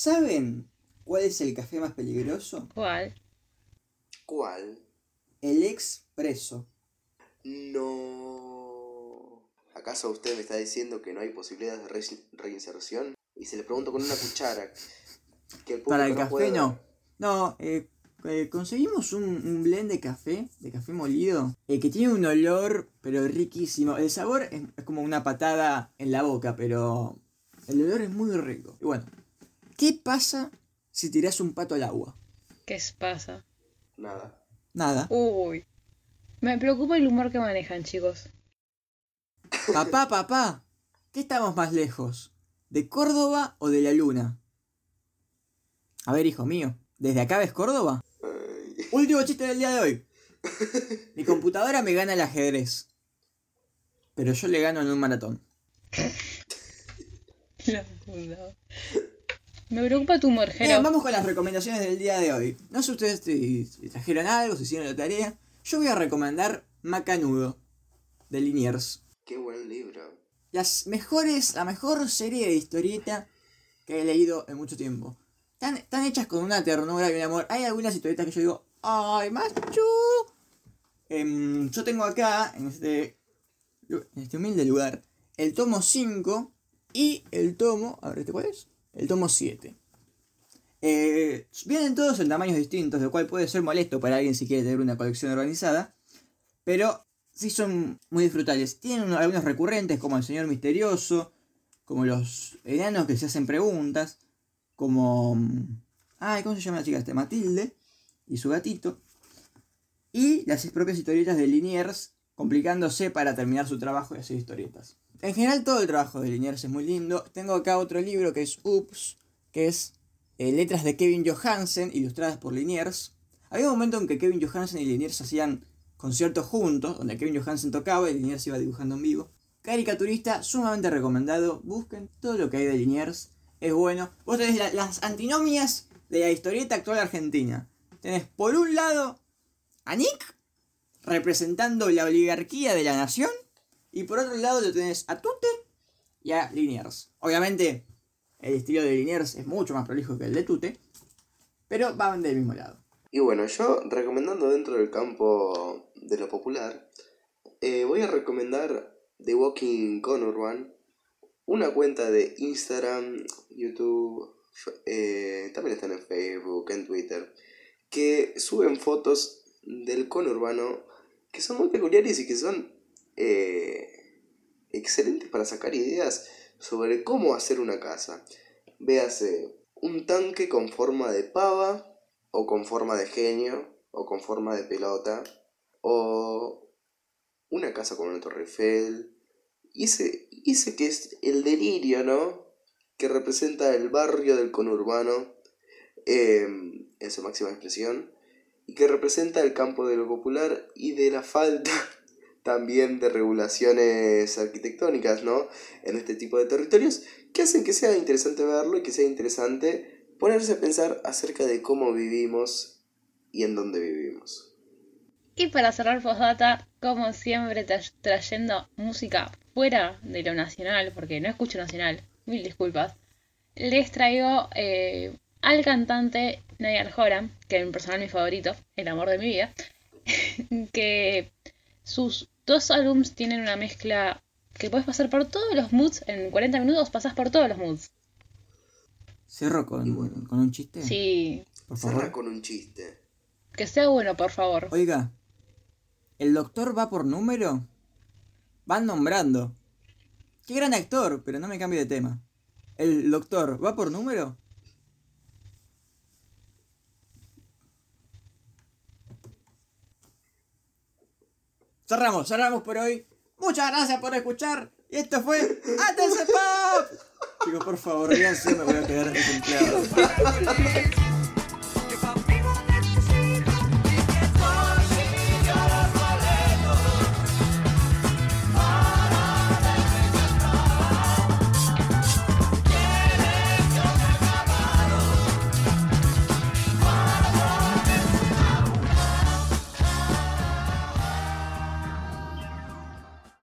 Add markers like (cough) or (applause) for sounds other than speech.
¿Saben cuál es el café más peligroso? ¿Cuál? ¿Cuál? El expreso. No. ¿Acaso usted me está diciendo que no hay posibilidades de re- reinserción? Y se le pregunto con una (laughs) cuchara. Que el Para el café puede no. No, eh, eh, conseguimos un, un blend de café, de café molido, eh, que tiene un olor, pero riquísimo. El sabor es, es como una patada en la boca, pero el olor es muy rico. Y bueno, ¿qué pasa si tiras un pato al agua? ¿Qué pasa? Nada. Nada. Uy. Me preocupa el humor que manejan, chicos. Papá, papá, ¿qué estamos más lejos? ¿De Córdoba o de la luna? A ver, hijo mío, ¿desde acá ves Córdoba? Ay, Último chiste del día de hoy. (laughs) Mi computadora me gana el ajedrez. Pero yo le gano en un maratón. (laughs) La puta. Me preocupa tu humor, Bien, vamos con las recomendaciones del día de hoy. No sé ustedes si, si trajeron algo, si hicieron la tarea. Yo voy a recomendar Macanudo, de Liniers. qué buen libro. Las mejores, la mejor serie de historieta que he leído en mucho tiempo. Están, están hechas con una ternura y un amor. Hay algunas historietas que yo digo, ¡ay, macho! Em, yo tengo acá, en este, en este humilde lugar, el tomo 5 y el tomo, a ver, ¿este cuál es? El tomo 7. Eh, vienen todos en tamaños distintos, lo cual puede ser molesto para alguien si quiere tener una colección organizada. Pero sí son muy disfrutables. Tienen uno- algunos recurrentes como el Señor Misterioso, como los enanos que se hacen preguntas, como... mm, Ay, ¿cómo se llama la chica este? Matilde y su gatito. Y las propias historietas de Liniers, complicándose para terminar su trabajo y hacer historietas. En general todo el trabajo de Liniers es muy lindo. Tengo acá otro libro que es Ups, que es eh, letras de Kevin Johansen, ilustradas por Liniers. Había un momento en que Kevin Johansen y Liniers hacían conciertos juntos, donde Kevin Johansen tocaba y Liniers iba dibujando en vivo. Caricaturista sumamente recomendado. Busquen todo lo que hay de Liniers. Es bueno. Vos tenés la- las antinomias de la historieta actual argentina. Tenés por un lado a Nick, representando la oligarquía de la nación. Y por otro lado lo tenés a Tute y a Liniers. Obviamente, el estilo de Liniers es mucho más prolijo que el de Tute. Pero van del mismo lado. Y bueno, yo recomendando dentro del campo de lo popular, eh, voy a recomendar The Walking Conurban, una cuenta de Instagram, YouTube, eh, también están en Facebook, en Twitter, que suben fotos del conurbano que son muy peculiares y que son eh, excelentes para sacar ideas sobre cómo hacer una casa. Véase un tanque con forma de pava, o con forma de genio, o con forma de pelota, o una casa con una torre Eiffel. Y ese, que es el delirio, ¿no? Que representa el barrio del conurbano eh, en su máxima expresión. Que representa el campo de lo popular y de la falta (laughs) también de regulaciones arquitectónicas, ¿no? En este tipo de territorios, que hacen que sea interesante verlo y que sea interesante ponerse a pensar acerca de cómo vivimos y en dónde vivimos. Y para cerrar postdata, como siempre tra- trayendo música fuera de lo nacional, porque no escucho nacional, mil disculpas, les traigo eh, al cantante Niall Horan, que es mi personal mi favorito, el amor de mi vida, (laughs) que sus dos álbums tienen una mezcla que puedes pasar por todos los moods, en 40 minutos pasas por todos los moods. Cierro con, con un chiste. Sí, Por con un chiste. que sea bueno, por favor. Oiga, ¿el doctor va por número? Van nombrando. Qué gran actor, pero no me cambie de tema. ¿El doctor va por número? Cerramos, cerramos por hoy. Muchas gracias por escuchar. Y esto fue Atense Pop. Chicos, por favor, díganse, me voy a quedar desempleado. (laughs)